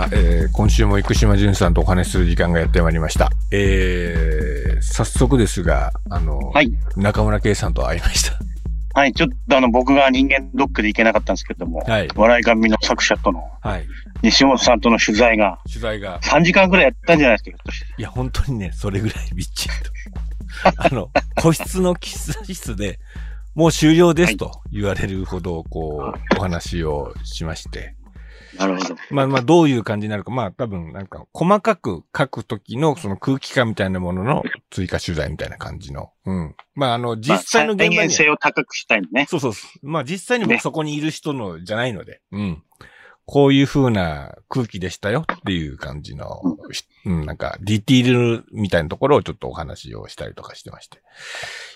さあ、えー、今週も生島淳さんとお話しする時間がやってまいりました。えー、早速ですが、あの、はい。中村圭さんと会いました。はい。ちょっとあの、僕が人間ドックで行けなかったんですけども、はい。笑い神の作者との、はい。西本さんとの取材が取材が、3時間くらいやったんじゃないですか、いや、本当にね、それぐらいびっちりと。あの、個室の喫茶室で、もう終了ですと言われるほど、こう、お話をしまして。なるほど。まあまあ、どういう感じになるか。まあ、多分、なんか、細かく書くときの、その空気感みたいなものの追加取材みたいな感じの。うん。まあ、あの、実際の現場には、まあ再現性を高くしたいのね。そうそうそう。まあ、実際に僕ねそこにいる人の、じゃないので、うん。こういう風な空気でしたよっていう感じの、しうん、なんか、ディティールみたいなところをちょっとお話をしたりとかしてまして。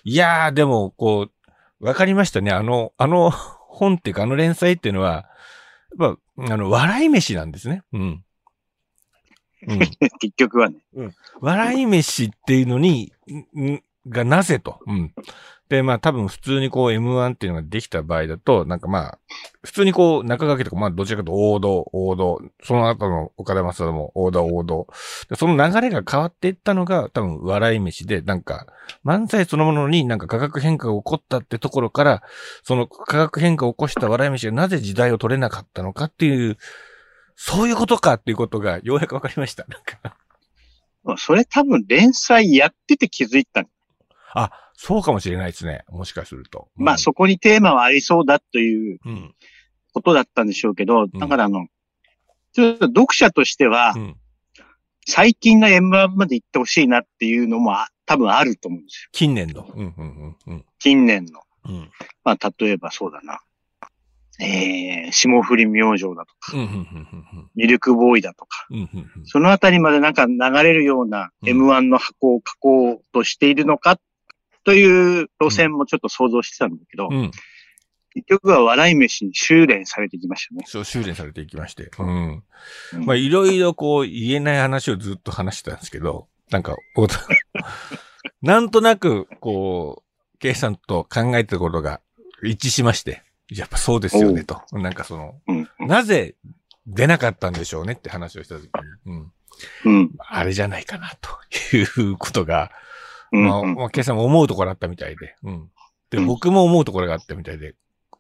いやー、でも、こう、わかりましたね。あの、あの本っていうか、あの連載っていうのは、やっぱ、あの、笑い飯なんですね。うん。うん。結局はね。笑い飯っていうのに、んんがなぜと。うん。で、まあ多分普通にこう M1 っていうのができた場合だと、なんかまあ、普通にこう中掛けとか、まあどちらかと王道、王道、その後の岡田正も王道、王道。でその流れが変わっていったのが多分笑い飯で、なんか漫才そのものになんか価格変化が起こったってところから、その価格変化を起こした笑い飯がなぜ時代を取れなかったのかっていう、そういうことかっていうことがようやくわかりました。なんか。それ多分連載やってて気づいたの。あ、そうかもしれないですね。もしかすると。まあそこにテーマはありそうだといううん。ことだったんでしょうけど、んだからあの、ちょっと読者としてはう、ん。最近の M1 まで行ってほしいなっていうのもあ多分あると思うんですよ。近年の。うん、うん、うん、近年の。うん。うん。まあ例えばそうだな。えー、霜降り明星だとか、うん、うん、うん、ミルクボーイだとか、うん。うん、うん。そのあたりまでなんか流れるようなうん M1 の箱を書こうとしているのかという路線もちょっと想像してたんだけど、うん。結局は笑い飯に修練されてきましたね。そう、修練されていきまして。うん。うんまあ、いろいろこう、言えない話をずっと話してたんですけど、なんか、お なんとなく、こう、ケイさんと考えてることが一致しまして、やっぱそうですよね、と。なんかその、うん。なぜ出なかったんでしょうねって話をしたときに、うん。うん。あれじゃないかな、ということが、うん。まあ、うんまあ、ケイさんも思うところあったみたいで。うん。で、うん僕も思うところがあったみたいで。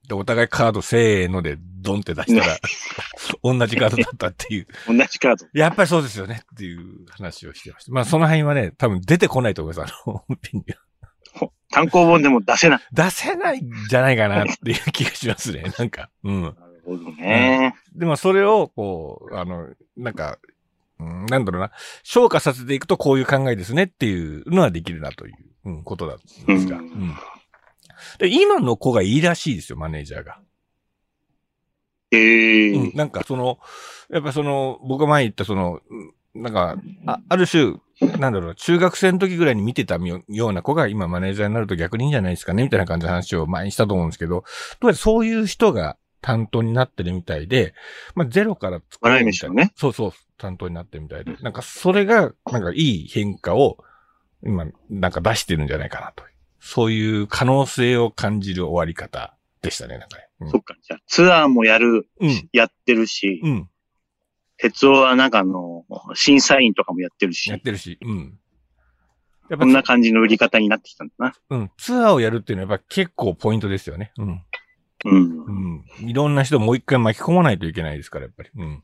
で、お互いカードせーのでドンって出したら、同じカードだったっていう。同じカード。やっぱりそうですよねっていう話をしてました。まあ、その辺はね、多分出てこないと思います。あの、本編には単行本でも出せない。出せないんじゃないかなっていう気がしますね。なんか、うん。なるほどね。でもそれを、こう、あの、なんか、うん、なんだろうな、消化させていくとこういう考えですねっていうのはできるなという、うん、ことなんですが。ううんん。で、今の子がいいらしいですよ、マネージャーが。ええうん、なんかその、やっぱその、僕が前言ったその、うんなんか、あある種、なんだろう、中学生の時ぐらいに見てたよような子が今マネージャーになると逆にいいんじゃないですかねみたいな感じの話を前にしたと思うんですけど、とりあえずそういう人が担当になってるみたいで、まあゼロから作笑いみたいね。そうそう、担当になってるみたいで。なんかそれが、なんかいい変化を今、なんか出してるんじゃないかなと。そういう可能性を感じる終わり方でしたね、なんかね。うんそっか。じゃあ、ツアーもやる、うん。やってるし、うん。鉄夫はなんかあの、審査員とかもやってるしやっ、てるし。うん。やっこんなぱ、感じの売り方になってきたんだな。うん。ツアーをやるっていうのはやっぱ結構ポイントですよね。うん。うん。うん。いろんな人もう一回巻き込まないといけないですから、やっぱり。うん。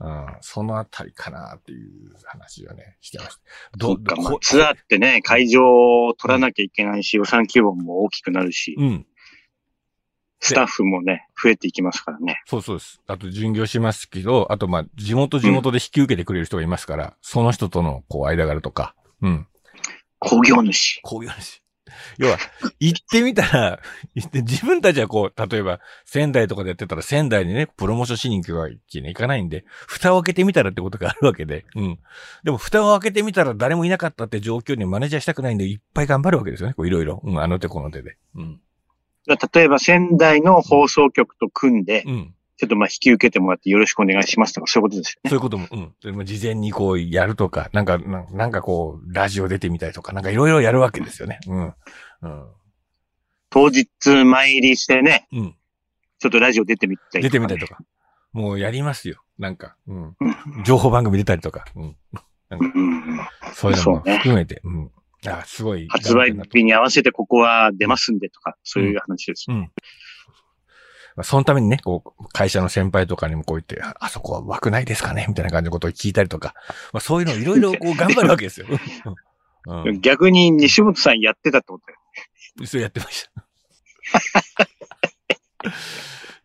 うん、そのあたりかなっていう話をね、してました。そっか、まあこ、ツアーってね、会場を取らなきゃいけないし、予算規模も大きくなるし、うん。スタッフもね、増えていきますからね。そうそうです。あと、巡業しますけど、あと、まあ、地元地元で引き受けてくれる人がいますから、その人との、こう、間柄とか、うん。工業主。こういう話。要は、行ってみたら、行って自分たちはこう、例えば、仙台とかでやってたら、仙台にね、プロモーションしに行くわけにはいかないんで、蓋を開けてみたらってことがあるわけで、うん。でも、蓋を開けてみたら誰もいなかったって状況にマネージャーしたくないんで、いっぱい頑張るわけですよね。こういろいろ。うん、あの手この手で。うん。例えば仙台の放送局と組んで、うん。ちょっとまあ引き受けてもらってよろしくお願いしますとか、そういうことですよね。そういうことも、うん。事前にこうやるとか、なんか、ななんかこう、ラジオ出てみたりとか、なんかいろいろやるわけですよね。うん。うん。当日前入りしてね、うん。ちょっとラジオ出てみたりとか、ね。出てみたりとか。もうやりますよ。なんか、うん。情報番組出たりとか、うん。うんそういうのも含めて、うん。あ、すごい。発売日に合わせてここは出ますんでとか、そういう話です。うん。まあそのためにね、こう、会社の先輩とかにもこう言って、ああそこは枠ないですかねみたいな感じのことを聞いたりとか、まあそういうのをいろいろこう 頑張るわけですよ。うん。うん逆に西本さんやってたってことだよ。それやってました。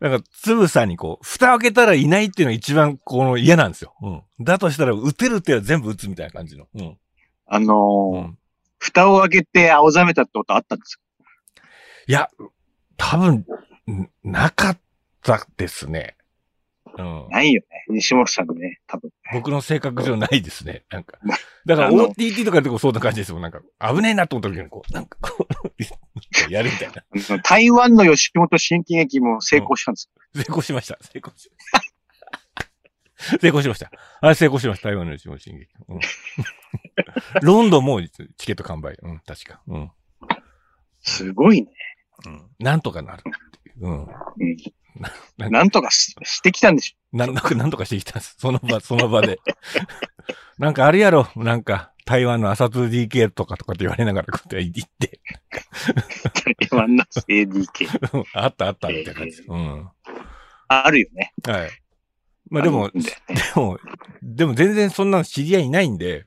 なんか、つぶさにこう、蓋を開けたらいないっていうのが一番この嫌なんですよ。うん。だとしたら、撃てるっては全部撃つみたいな感じの。うん。あのーうん。蓋を開けて青ざめたってことあったんですか？いや、多分、んなかったですね。うん。ないよね。西本さんね、多分。僕の性格上ないですね。なんか。だから OTT とかでもそうな感じですもん。なんか、危ねえなと思った時にこう、なんかこう、やるみたいな。台湾の吉本新喜劇も成功したんです。成功しました。成功しました。成功しました。あれ成功しました。台湾のうちも進撃。うん。ロンドンもチケット完売。うん、確か。うん。すごいね。うん。なんとかなるう。うん。うんななんとかししてきたんでしなんとか、なんとかしてきたんです。その場、その場で。なんかあるやろ。なんか、台湾の朝 2DK とかとかって言われながらこうやって言って。ょ。台湾の ADK。あったあったみたいな感じ。うん。あるよね。はい。まあでもでも、でも全然そんなの知り合いいないんで、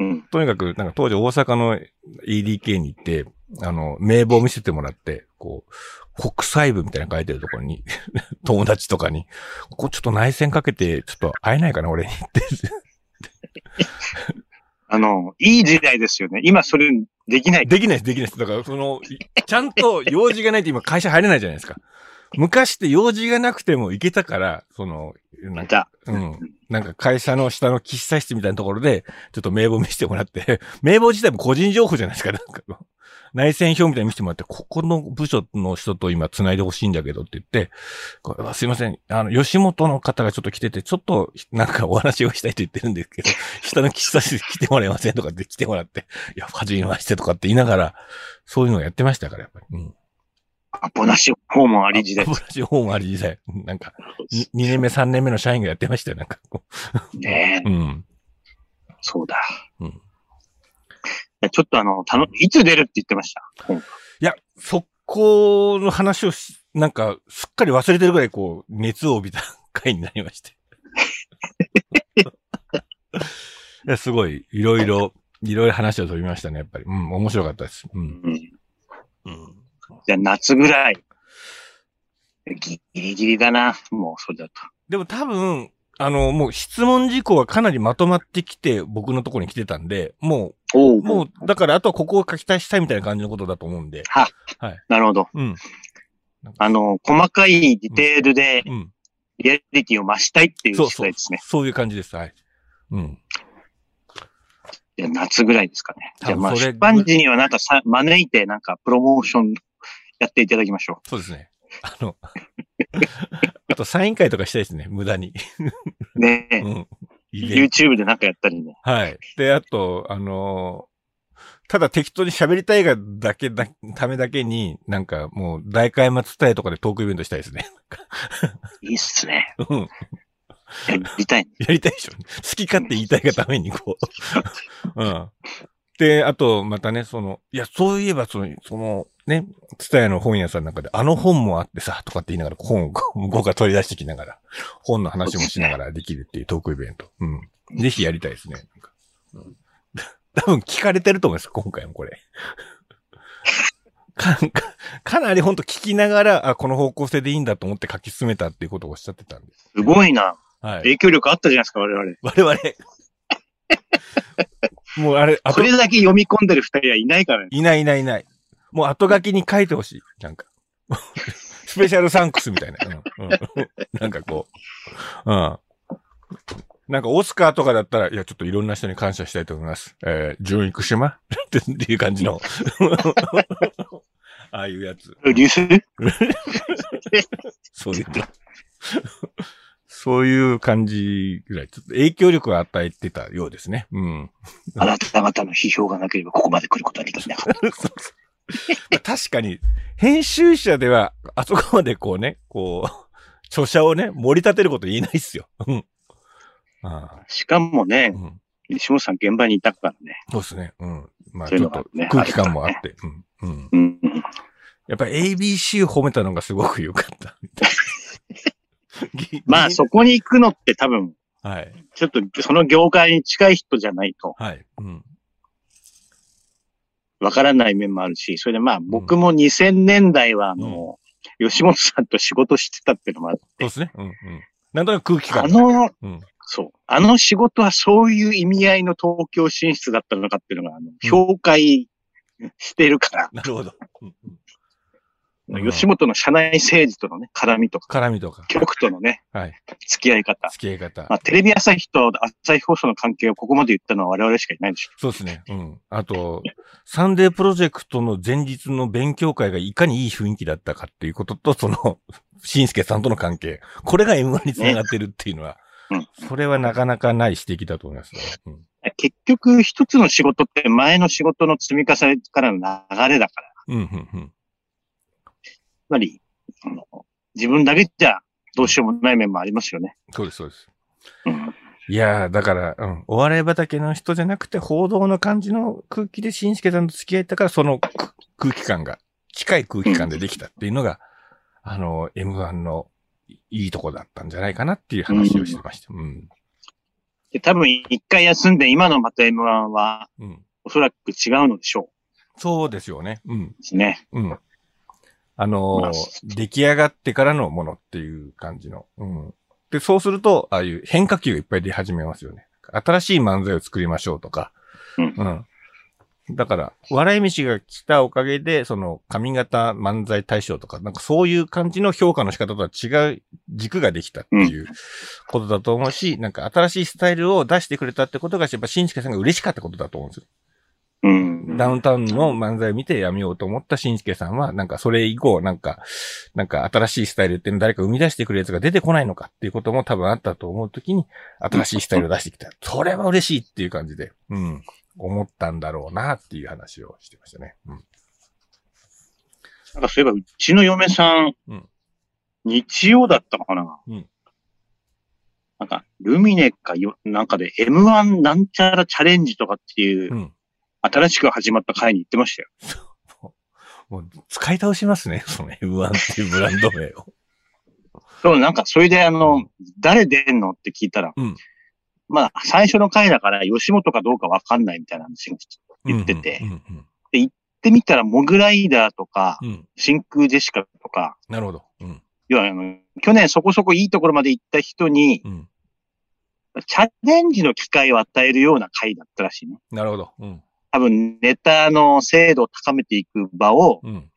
うん。とにかく、なんか当時大阪の EDK に行って、あの、名簿を見せてもらって、こう、国際部みたいなの書いてるところに、友達とかに、ここちょっと内戦かけて、ちょっと会えないかな、俺にって。あの、いい時代ですよね。今それできない。できないです、できないです。だから、その、いちゃんと用事がないと今会社入れないじゃないですか。昔って用事がなくても行けたから、その、なんか、だ。うん。なんか会社の下の喫茶室みたいなところで、ちょっと名簿見せてもらって、名簿自体も個人情報じゃないですか。なんか内戦表みたいに見せてもらって、ここの部署の人と今繋いでほしいんだけどって言って、これすいません。あの、吉本の方がちょっと来てて、ちょっとなんかお話をしたいと言ってるんですけど、下の喫茶室来てもらえませんとかって来てもらって、いや、はじめましてとかって言いながら、そういうのをやってましたから、やっぱり。うん。アポなし訪問あり時代ブ。ラシホームあり時代。なんか、2年目、3年目の社員がやってましたよ、なんかこねえう。うん。そうだ。うん。ちょっとあの、たの、いつ出るって言ってました？本いや、そこの話をし、なんか、すっかり忘れてるぐらい、こう、熱を帯びた回になりまして。いや、すごい、いろいろ、いろいろ話を飛びましたね、やっぱり。うん、面白かったです。うん。うん。うん。じゃあ夏ぐらい。ギリギリだな。もう、それだと。でも多分、あの、もう質問事項はかなりまとまってきて、僕のところに来てたんで、もおう、もう、だからあとはここを書き足したいみたいな感じのことだと思うんで。なるほど。うん。あの、細かいディテールでうん。リアリティを増したいっていうそうそう時代ですね。。そういう感じです。はい。うん。じゃあ夏ぐらいですかね。じゃあまあ、出版時にはなんかさ、招いてなんかプロモーションやっていただきましょそうですね。あの、あとサイン会とかしたいですね、無駄に。う。ねえ、うん。YouTube でなんかやったりね。はい。で、あと、あのーただ適当に喋りたいがだけだ、ためだけに、なんかもう大会松伝えとかでトークイベントしたいですね。いいっすね。うん。やりたい。やりたいでしょ。好き勝手言いたいがために、こう。うん。で、あと、またね、その、いや、そういえば、その、その、ね、ツタヤの本屋さんの中で、あの本もあってさ、とかって言いながら、本を向こうが取り出してきながら、本の話もしながらできるっていうトークイベント。うん。ぜひやりたいですね。なんかうん多分聞かれてると思います、今回もこれ。かかかなり本当聞きながら、あ、この方向性でいいんだと思って書き進めたっていうことをおっしゃってたんです。すごいな。はい。影響力あったじゃないですか、我々。我々。もうあれ、あことれだけ読み込んでる二人はいないからね。いないいないいない。もう後書きに書いてほしい。なんか。スペシャルサンクスみたいな。うんうん、なんかこう。うん。なんかオスカーとかだったら、いや、ちょっといろんな人に感謝したいと思います。えー、純育島っていう感じの。ああいうやつ。流出そういう。そういう感じぐらい、ちょっと影響力を与えてたようですね。うん。あなた方の批評がなければここまで来ることはできなかった。確かに、編集者では、あそこまでこうね、こう、著者をね、盛り立てること言えないっすよ。うん。あしかもあねう、ん。西本さん現場にいたからね。そうですね。うん。まあ、ちょっと空気感もあって。うん。うん。うん。やっぱり ABC を褒めたのがすごく良かった。まあ、そこに行くのって多分、はい。ちょっとその業界に近い人じゃないとはい。うん。わからない面もあるし、それでまあ僕も2000年代はあの、吉本さんと仕事してたっていうのもあって、そうですね。うん。うん。なんとなく空気感。あの、うん。そう、あの仕事はそういう意味合いの東京進出だったのかっていうのが、あの、評価してるから、なるほど。うんうんうん吉本の社内政治とのね、絡みとか、絡みとか。局とのね、はい。付き合い方。付き合い方。まあ、テレビ朝日と朝日放送の関係をここまで言ったのは我々しかいないでしょ。そうですね。うん。あと、サンデープロジェクトの前日の勉強会がいかにいい雰囲気だったかっていうことと、その、しんすけさんとの関係。これが M1 につながってるっていうのは、ねそれはなかなかない指摘だと思いますね。うん。結局、一つの仕事って前の仕事の積み重ねからの流れだから、うん、うん、うん。つまり、あの自分だけじゃどうしようもない面もありますよね。そうです、そうです。うん。いやー、だから、うん。お笑い畑の人じゃなくて、報道の感じの空気でしんすけさんと付き合えたから、そのく空気感が、近い空気感でできたっていうのが、あの、M1 のいいとこだったんじゃないかなっていう話をしてました。うん。で、多分一回休んで今のまた M1 はうん。おそらく違うのでしょそうですよね。うん。うですね。うん。あのーまあ出来上がってからのものっていう感じの。うん。で、そうすると、ああいう変化球がいっぱい出始めますよね。新しい漫才を作りましょうとか。うんうん。だから、笑い飯が来たおかげで、その、髪型漫才大賞とか、なんかそういう感じの評価の仕方とは違う軸ができたっていうことだと思うし、なんか新しいスタイルを出してくれたってことが、やっぱ、しんすけさんが嬉しかったことだと思うんですよ。うん。ダウンタウンの漫才を見てやめようと思ったしんすけさんは、なんかそれ以降、なんか、なんか新しいスタイルっていうの誰か生み出してくるやつが出てこないのかっていうことも多分あったと思うときに、新しいスタイルを出してきた。それは嬉しいっていう感じで、うん、思ったんだろうなっていう話をしてましたね。うん。なんかそういえば、うちの嫁さん、うん日曜だったのかなうんなんか、ルミネかよ、なんかで M1 なんちゃらチャレンジとかっていう、うん。新しく始まった回に行ってましたよ。もう、使い倒しますね。その M1 っていうブランド名を。そう、なんか、それであうのん、誰出んのって聞いたら、うんまあ、最初の回だから、吉本かどうかわかんないみたいな話が言ってて、うん行うんってみたら、モグライダーとか、うん。うん。真空ジェシカとか、なるほど。うん。要はあの、去年そこそこいいところまで行った人に、うん。チャレンジの機会を与えるような回だったらしいね。なるほど。うん。多分、ネタの精度を高めていく場を、うん。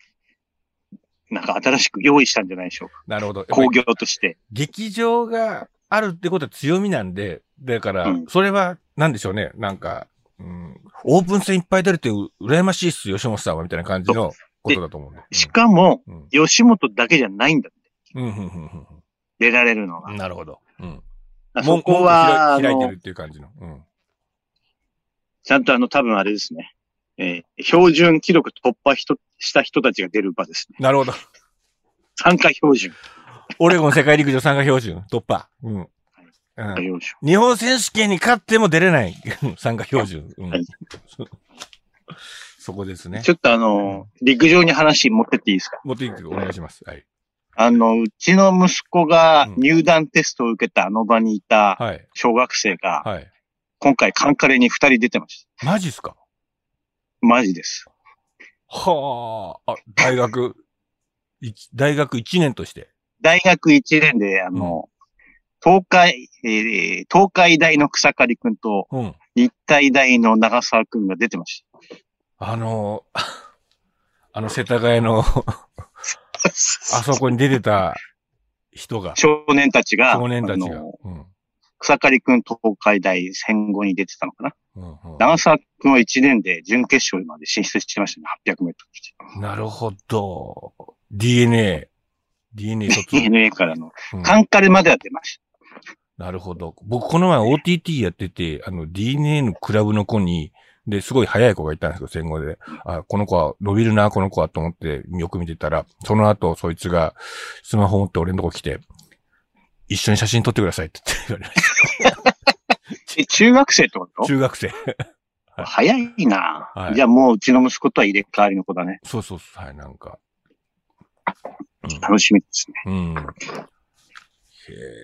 なんか新しく用意したんじゃないでしょうか。なるほど。やっぱり工業として。劇場があるってことは強みなんで、だからうん、それは、なんでしょうね。なんか、うん、オープン戦いっぱい出るってう羨ましいっす、吉本さんは、みたいな感じのことだと思うんで。しかも、うん、吉本だけじゃないんだって。うん、うん、うん、出られるのが。うん。なるほど。うん。そこは、開いてるっていう感じの。うん。ちゃんとあの、多分あれですね。えー標準記録突破人した人たちが出る場ですね。なるほど。参加標準。オレゴン世界陸上参加標準、突破。うん。うん日本選手権に勝っても出れない参加標準。うんはいそこですねち。ょっとあの、陸上に話持ってっていいですか？持っていってお願いします。はい。あの、うちの息子がうん入団テストを受けたあの場にいたはい。小学生が、はい。今回カンカレに二人出てました。マジっすか？マジです。はあ、あ、大学、一 大学1年として？大学1年で、あの、東海、えー東海大の草刈くんとうん。日体大の長沢くんが出てましあの、あの世田谷の、た。あそこに出てた人が、少年たちが、少年たちが。うん。草刈くん東海大戦後に出てたのかな？うんうん長沢くんは1年で準決勝まで進出してましたね。800メートなるほど。DNA。DNA 卒ル。DNA からの、うんカンカレまでは出ましなるほど。僕、この前 OTT やってて、あの、DNA のクラブの子に、で、すごい速い子がいたんですよ、戦後で。あ、この子は伸びるな、この子はと思ってよく見てたら、その後、そいつがスマホ持って俺のとこ来て、一緒に写真撮ってくださいって言われましえ、中学生ってこた。と？中学生。早いな、はいじゃあもううちの息子とは入れ替わりの子だね。そうそうそう、はい、なんか。楽しみですね。うん。うん。へ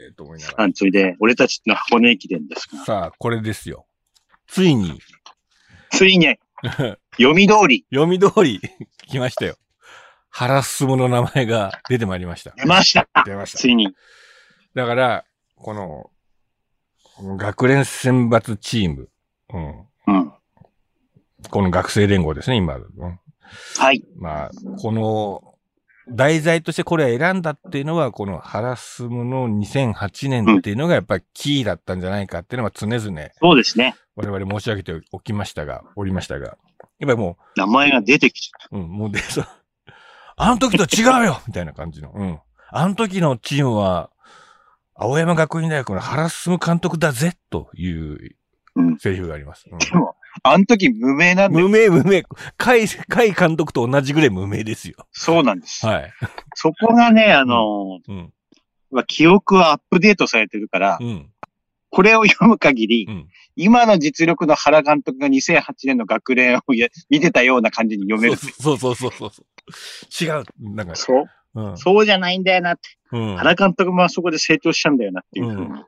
え、と思いながら。あ、それで、俺たちの箱根駅伝ですが、さあ、これですよ。ついに、ついに、読み通り、読み通り、来ましたよ。原進の名前が出てまいりました。出ました。出ました。ついに。だから、この、この学連選抜チーム、うん。うん。この学生連合ですね、今。うんはい。まあ、この、題材としてこれを選んだっていうのは、この原進の2008年っていうのがやっぱりキーだったんじゃないかっていうのは常々そうですね。我々申し上げておきましたが、おりましたが、やっぱりも名前が出てきちゃっう、うん、もうで、そうあの時と違うよみたいな感じの、うん。あの時のチームは、青山学院大学の原進監督だぜといううんセリフがあります。うんた。でも、あの時無名なんで、無名無名。甲斐、甲斐監督と同じぐらい無名ですよ。そうなんです。はい。そこがね、あの、うん。まあ記憶はアップデートされてるから、うん。これを読む限り、うん。今の実力の原監督が2008年の学連をや見てたような感じに読める。そうそうそうそうそう。違う。なんか、そう、うん。そうじゃないんだよなって。うん。原監督もあそこで成長したんだよなっていうふうに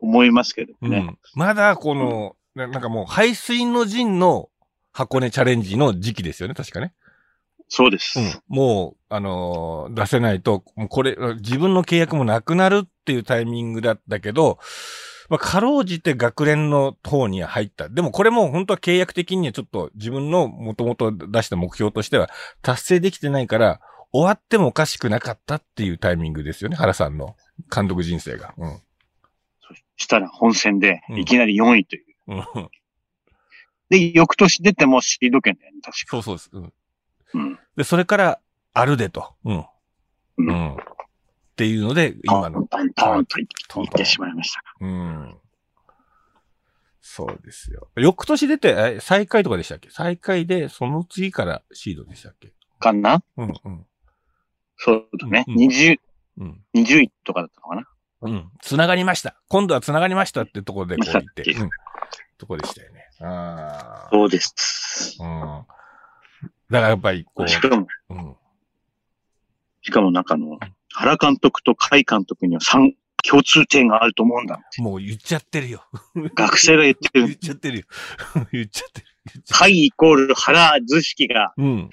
思いますけどね。うん。まだこの、ななんかもう、排水の陣の箱根チャレンジの時期ですよね、確かね。そうです。うん。もう、あのー出せないと、もうこれ、自分の契約もなくなるっていうタイミングだったけど、まあ、かろうじて学連の方には入った。でもこれも本当は契約的にはちょっと自分の元々出した目標としては達成できてないから、終わってもおかしくなかったっていうタイミングですよね、原さんの監督人生が。うん。そしたら本戦でうんいきなり4位という。うん、で、翌年出てもシード権だよね、確か。そうそうです。うん。うん。で、それから、あるでと。うん。ううんん。っていうので、ト今のン。トントンと言ってしまいました。うん。そうですよ。翌年出て、え最下位とかでしたっけ？最下位で、その次からシードでしたっけ？かな？うん、うん、そうだね。うん20、うん。20位とかだったのかなうん。繋がりました。今度は繋がりましたってところでこう言って。うん。とこでしたよね。ああ。そうです。うん。だからやっぱり、こしかも、う、うん。しかもなんかあの、原監督と甲斐監督には3共通点があると思うんだ。もう言っちゃってるよ。学生が言って 言っる。ちゃってるよ。言っちゃってる。甲斐イコール原図式がうん。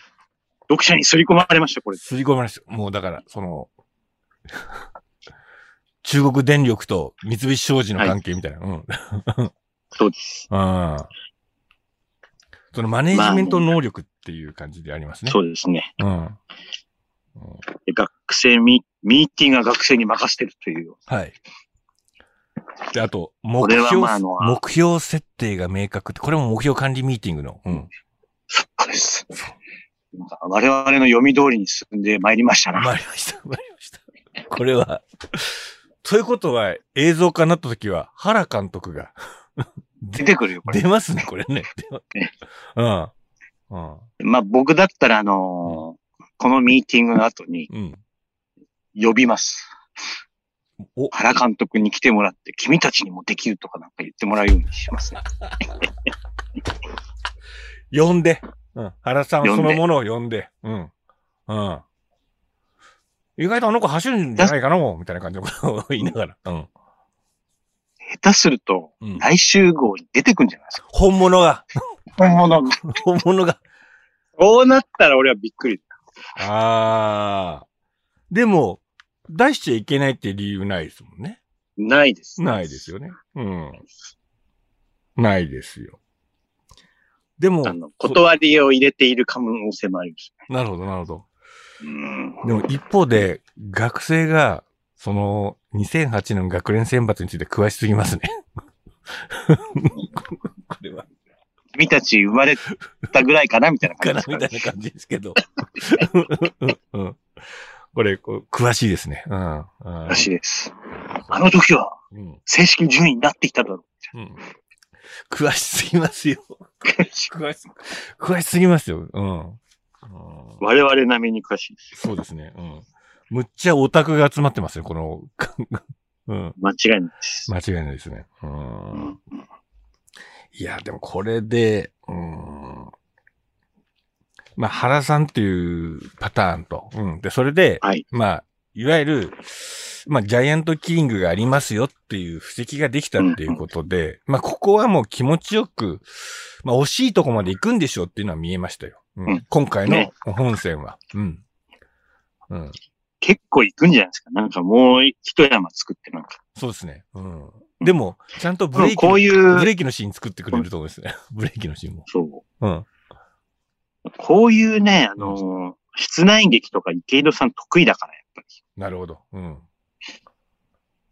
読者に刷り込まれました、これ。すり込まれました。もうだから、その、中国電力と三菱商事の関係みたいな。うん。そうです。うん。そのマネージメント能力っていう感じでありますね。そうですね。うん。学生ミミーティングは学生に任せてるという。はい。で、あと、目標、まあ目標設定が明確って、これも目標管理ミーティングの。うん。そうです。我々の読み通りに進んでまいりましたな。参りました、参りました。これは、ということは、映像化になった時は、原監督が出てくるよ、これ。出ますね、これね。うん。うん。まあ僕だったらあのーこのミーティングの後にうん。呼びます。お、原監督に来てもらって、君たちにもできるとかなんか言ってもらうようにしますね。呼んで。うん。原さんそのものを呼んで。うん。うん。意外とあの子走るんじゃないかなみたいな感じのことを言いながら。うん。下手すると、うん。来週号に出てくんじゃないですか。本物が、本物が。本物が。こうなったら俺はびっくり。ああ。でも、出しちゃいけないって理由ないですもんね。ないです。ないですよね。うん。ないですよ。でもあ、の、断りを入れている可能性もあります。なるほど、なるほど。うん。でも一方で、学生が、その、2008年の学連選抜について詳しすぎますね。これは、君たち生まれたぐらいかなみたいなか感じですかなみたいな感じですけど。うんこれ、詳しいですね。うん。うんらしいです。あの時はうん正式順位になってきただろうん詳しすぎますよ。う。詳し、詳しすぎますよ。うん。うん我々並みに詳しいです。そうですね。うん。むっちゃオタクが集まってますよ、この、うん。間違いないです。間違いないですね。う。うんんいや、でもこれで、うん。まあ、原さんっていうパターンと、うん。で、それで、はい。まあ、いわゆる、まあ、ジャイアントキリングがありますよっていう布石ができたっていうことで、まあ、ここはもう気持ちよく、まあ、惜しいとこまで行くんでしょうっていうのは見えましたよ。うんうん今回のね本戦は。うん。うん。結構行くんじゃないですか。なんかもう一山作ってなんか。そうですね。うん。でも、ちゃんとブレーキの、こういうブレーキのシーン作ってくれると思うんですね。ブレーキのシーンも。そう。うん。こういうね、あのー室内劇とか池井戸さん得意だから、や。なるほど。うん。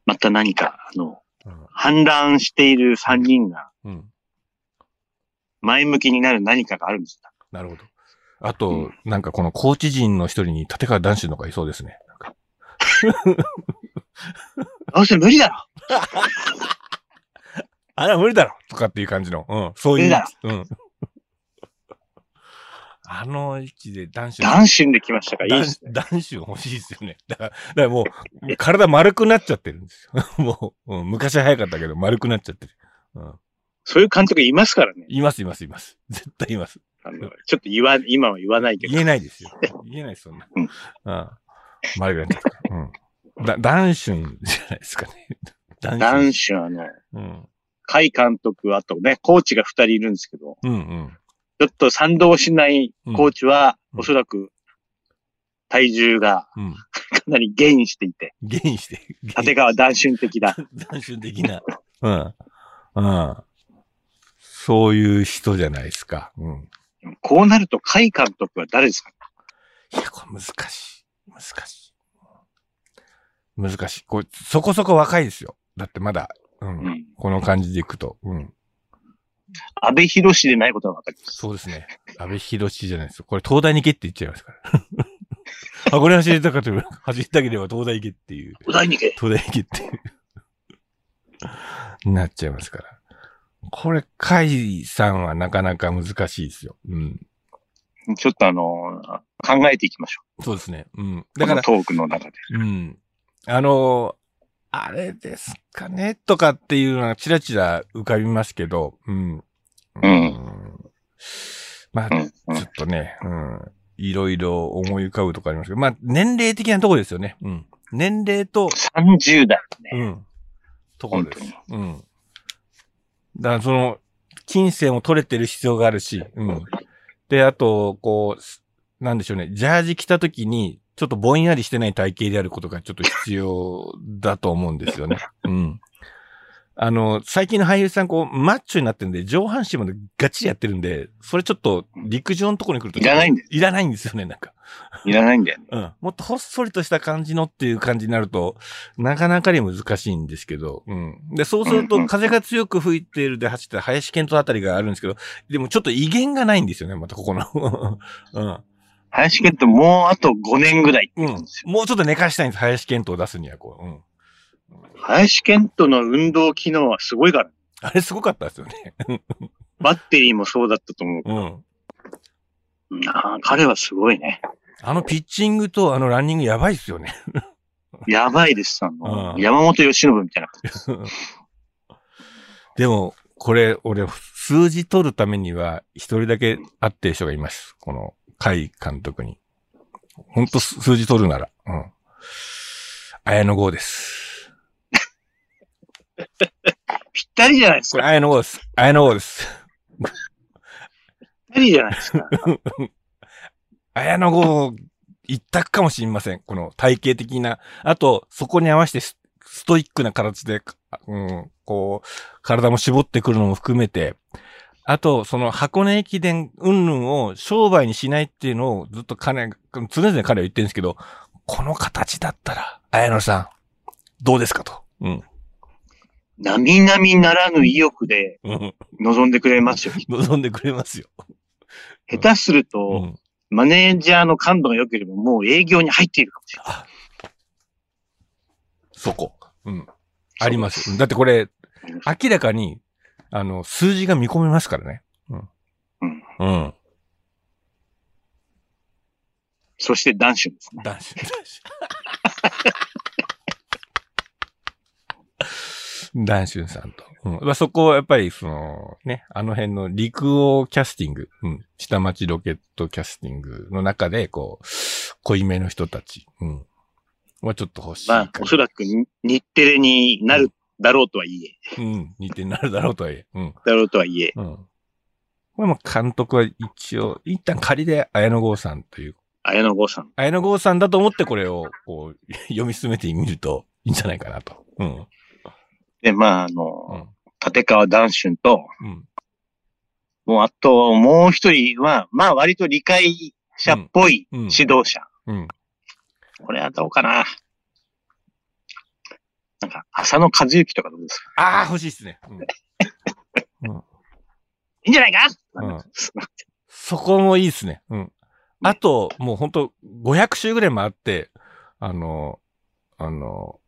また何か、あの、うん。反乱している三人がうん。前向きになる何かがあるんですよ。なるほど。あと、なんかこのコーチ陣の一人に立川男子のがいそうですね。どうせ無理だろ あら、無理だろとかっていう感じの。うん。そういう。無理だうん。あの位置で男子男子で来ましたか？ら、いいですね。男子欲しいですよね。だから、だからもう、体丸くなっちゃってるんですよ。もう、うん昔は早かったけど、丸くなっちゃってる。うん。そういう監督いますからね。います、います、います。絶対います。あのちょっと言わ、今は言わないけど。言えないですよ。言えないです、そんな。うんうん。丸くなっちゃった。うん。だ、男子じゃないですかね。男男子はあの、うん。甲斐監督、あとね、コーチが二人いるんですけど、うんうん。ちょっと賛同しないコーチは、うんおそらく、体重がうん。かなりゲインしていて、ゲインして。立川断春的な。男子的な。うん。うん。そういう人じゃないですか。うん。こうなると、甲斐監督は誰ですか？いや、これ難しい。難しい。難しい。これ、そこそこ若いですよ。だってまだ、うん。うん。この感じでいくと。うん。安倍博士でないことがわかります。そうですね。安倍博士じゃないですよ。これ、東大に行けって言っちゃいますから。あ、これ走りたかったら、走りたければ東大行けっていう。お題に行け。東大行けっていう。なっちゃいますから。これ、カイさんはなかなか難しいですよ。うん。ちょっとあの、考えていきましょそうですね。うん。う。だから、トークの中で。うん。あの、あれですかねとかっていうのがちらちら浮かびますけど、うん。うんまあ、ちょっとね、うん。いろいろ思い浮かぶとかありますけど、まあ、年齢的なところですよね。うん。年齢と、30代ね。うん。ところです。うん。だからその、金銭を取れてる必要があるし、うん。で、あと、こう、なんでしょうね、ジャージ着た時に、ちょっとぼんやりしてない体型であることがちょっと必要だと思うんですよね。うん。あの、最近の俳優さん、こう、マッチョになってるんで、上半身までガッチリやってるんで、それちょっと陸上のところに来ると。いらないんだよ。いらないんですよね、なんか。いらないんだよね。うん。もっとほっそりとした感じのっていう感じになると、なかなかに難しいんですけど、うん。で、そうすると、風が強く吹いているで走ってる林健人あたりがあるんですけど、でもちょっと威厳がないんですよね、またここの。うん。林健ともうあと5年ぐらいうん。もうちょっと寝かしたいんです、林健人を出すには、こう。うん。林健との運動機能はすごいから。あれすごかったですよね。バッテリーもそうだったと思うん。う。ああ彼はすごいね。あのピッチングとあのランニングやばいっすよね。やばいです。あの、うん山本由伸みたいな。でも、これ、俺、数字取るためには、一人だけ会ってる人がいます。この、甲斐監督に。ほんと、数字取るなら。うん。綾野剛です。ぴったりじゃないですこれ、か。綾野剛です。綾野剛です。ぴったりじゃないですか。綾野剛、一択かもしれません。この体型的な。あと、そこに合わせてスストイックな形で、うん、こう、体も絞ってくるのも含めて、あと、その箱根駅伝云々を商売にしないっていうのをずっと彼、常々彼は言ってるんですけど、この形だったら、綾野さん、どうですかと。うん。並々ならぬ意欲でうん望んでくれますよ。望んでくれますよ。下手するうと、ん。マネージャーの感度が良ければもう営業に入っているかもしれない。そこ。うん。あります。だってこれ、明らかに、あの、数字が見込めますからね。うん。うん。うん。そして男子ですね。男子、男子。ダンシュンさんと。うん。まあ、そこはやっぱり、その、ね、あの辺の陸王キャスティング、うん。下町ロケットキャスティングの中で、こう、濃いめの人たち、うん。はちょっと欲しい。まあ、おそらくに日テレになるだろうとはいえ、うん。似てなるだろうとはいえ。うん。だろうとはいえ、うん。これも監督は一応、一旦仮で綾野剛さんという、綾野剛さん。綾野剛さんだと思ってこれを、こう、読み進めてみるといいんじゃないかなと。うん。で、まあ、あうの、ん。立川談春と、うん。もうあと、もう一人は、まあ、割と理解者っぽいうんうん指導者。うん。これはどうかな。なんか、浅野和之とかどうですか？ああ、欲しいっすね。うん。うんいいんじゃないか、うんそこもいいっすね。うん。あと、もうほんと、500週ぐらい回って、あの、あの、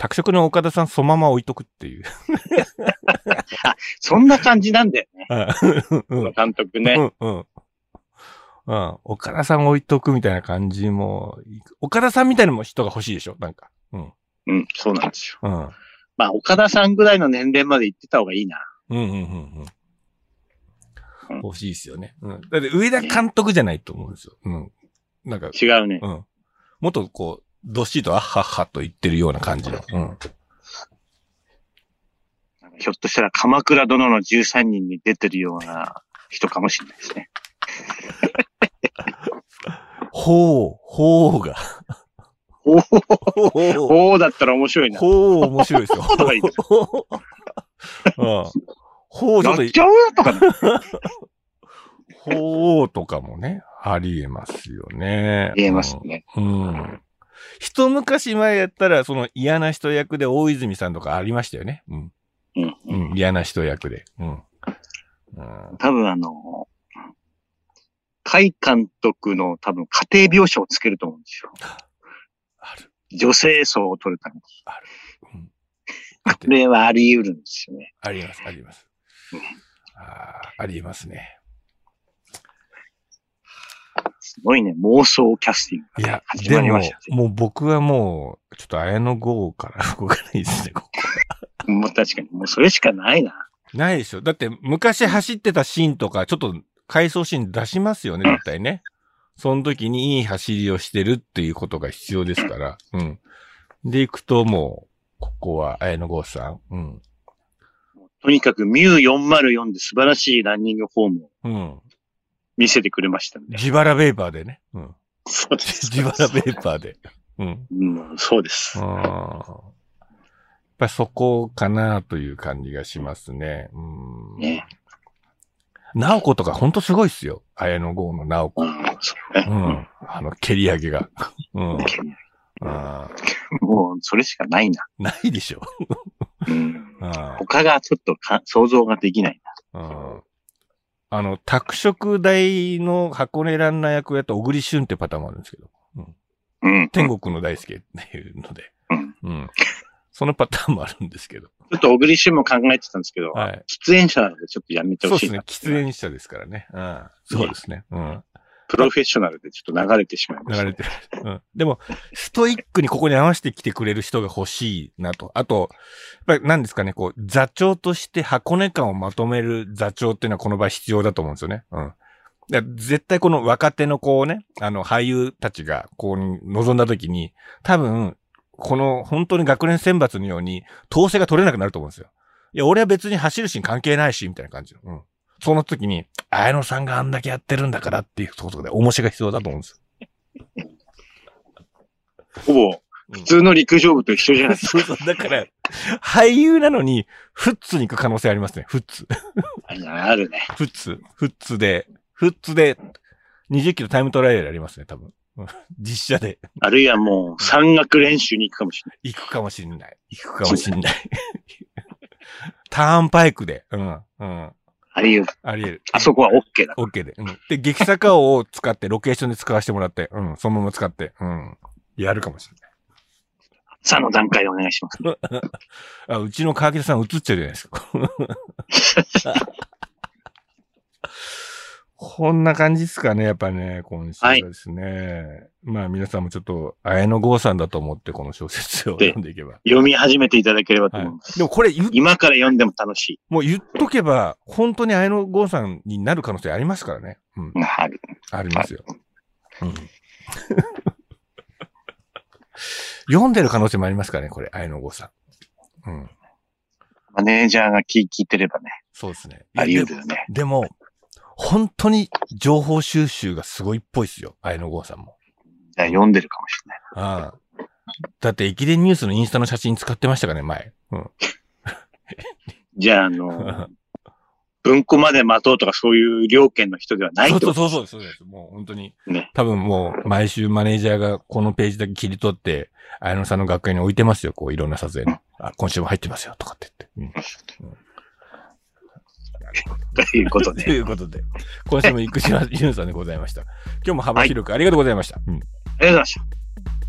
拓殖の岡田さんそのまま置いとくっていう。そんな感じなんだよね。うん 監督ね。うん、うん。うん。岡田さん置いとくみたいな感じも、岡田さんみたいな人が欲しいでしょ？なんか。うん。うん、そうなんですよ。うん。まあ、岡田さんぐらいの年齢まで行ってた方がいいな。うん、うん、うん。ううんん欲しいですよね。うん。だって上田監督じゃないと思うんですよ。うん。なんか、違うね。うん。もっとこう、どっしりとあっはっはと言ってるような感じの。うん。ひょっとしたら鎌倉殿の13人に出てるような人かもしれないですね。ほう、ほうが。ほう、おおだったら面白いな。ほう、面白いですよ。ほうとかいいです うん。ほう、ちょっとやっ、ちゃうとかね。ほうとかもね、ありえますよね。言えますね。うん。うん。一昔前やったら、その嫌な人役で大泉さんとかありましたよね。うん。うん。うん。嫌な人役で。うん。うん、多分あの、甲斐監督の多分家庭描写をつけると思うんですよ。ある。女性層を取るために。うん。これはあり得るんですよね。あります、ありますうん。あーありますね。すごいね、妄想キャスティングがいや、始でもまりました、ね。もう僕はもう、ちょっと綾野剛から動かないですね、ここ。もう確かに、もうそれしかないな。ないでしょ。だって昔走ってたシーンとか、ちょっと回想シーン出しますよね、絶対ね。その時にいい走りをしてるっていうことが必要ですから。うん。で、行くともう、ここは綾野剛さん。うん。とにかくミュー404で素晴らしいランニングフォームをうん。見せてくれましたんで。自腹ベーパーでね。うん。そうです。自腹ベーパーで。うん。うん、そうです。うん。やっぱりそこかなという感じがしますね。うん。ね。ナオコとかほんとすごいっすよ。綾野剛のナオコ。うん。あの、蹴り上げが。うん。うんもう、それしかないな。ないでしょ。うん。うん他がちょっとか想像ができないうんあの、拓殖大の箱根ランナー役をやった小栗旬ってパターンもあるんですけど、な。うん。ち天国の大輔っていうので、うんうん。そのパターンもあるんですけど、ょっと小栗旬も考えてたんですけど、はい。喫煙者なのでちょっとやめてほしいなそうですね。喫煙者ですからね。うん。そうですね。うん。プロフェッショナルでちょっと流れてしまいました。流れてる。うん。でも、ストイックにここに合わせてきてくれる人が欲しいなと。あと、やっぱり何ですかね、こう、座長として箱根感をまとめる座長っていうのはこの場合必要だと思うんですよね。うん。絶対この若手のこうね、あの俳優たちがこう臨んだ時に、多分、この本当に学年選抜のように統制が取れなくなると思うんですよ。いや、俺は別に走るシーン関係ないし、みたいな感じの。うん。その時に、綾野さんがあんだけやってるんだからっていうことで、面白が必要だと思うんですよ。ほぼ、普通の陸上部と一緒じゃないですそうそう。だから、俳優なのに、フッツに行く可能性ありますね。フッツ。か。あるね。フッツ。フッツで、フッツで、20キロタイムトライアルありますね、多分。う ん実写であるいはもう、山岳練習に行くかもしれない。行くかもしんない。行くかもしんない。ターンパイクで。うん。うん。あり得る。あり得る。あそこは OK だ。オッケーで。うん。で、激坂王を使って、ロケーションで使わせてもらって、うん。そのまま使って、うん。やるかもしれない。さあの段階でお願いします。あ、うちの川北さん映っちゃうじゃないですか。こんな感じですかね、やっぱね、今週はですね。まあ皆さんもちょっと、綾野剛さんだと思ってこの小説を読んでいけば。読み始めていただければとはい思います。。でもこれ今から読んでも楽しもう言っとけば、本当に綾野剛さんになる可能性ありますからね。うん。い。ある。ありますよ。うん。読んでる可能性もありますからね、これ、綾野剛さん。うん。マネージャーが聞聞いてればね、そうですね。ありで得るよね。でも、本当に情報収集がすごいっぽいですよ、綾野剛さんも。読んでるかもしれない。ああ。だって、駅伝ニュースのインスタの写真使ってましたからね、前。うん。じゃあ、あの、文庫まで待とうとかそういう料件の人ではないそうと。そうそうそうです。もう本当に。ね多分もう、毎週マネージャーがこのページだけ切り取って、綾野さんの学会に置いてますよ、こういろんな撮影の。あ、今週も入ってますよ、とかって言って。うん。ということとで。いうことで、今週も生島ユンさんでございました。今日も幅広くありがとうございました。うんありがとうございました。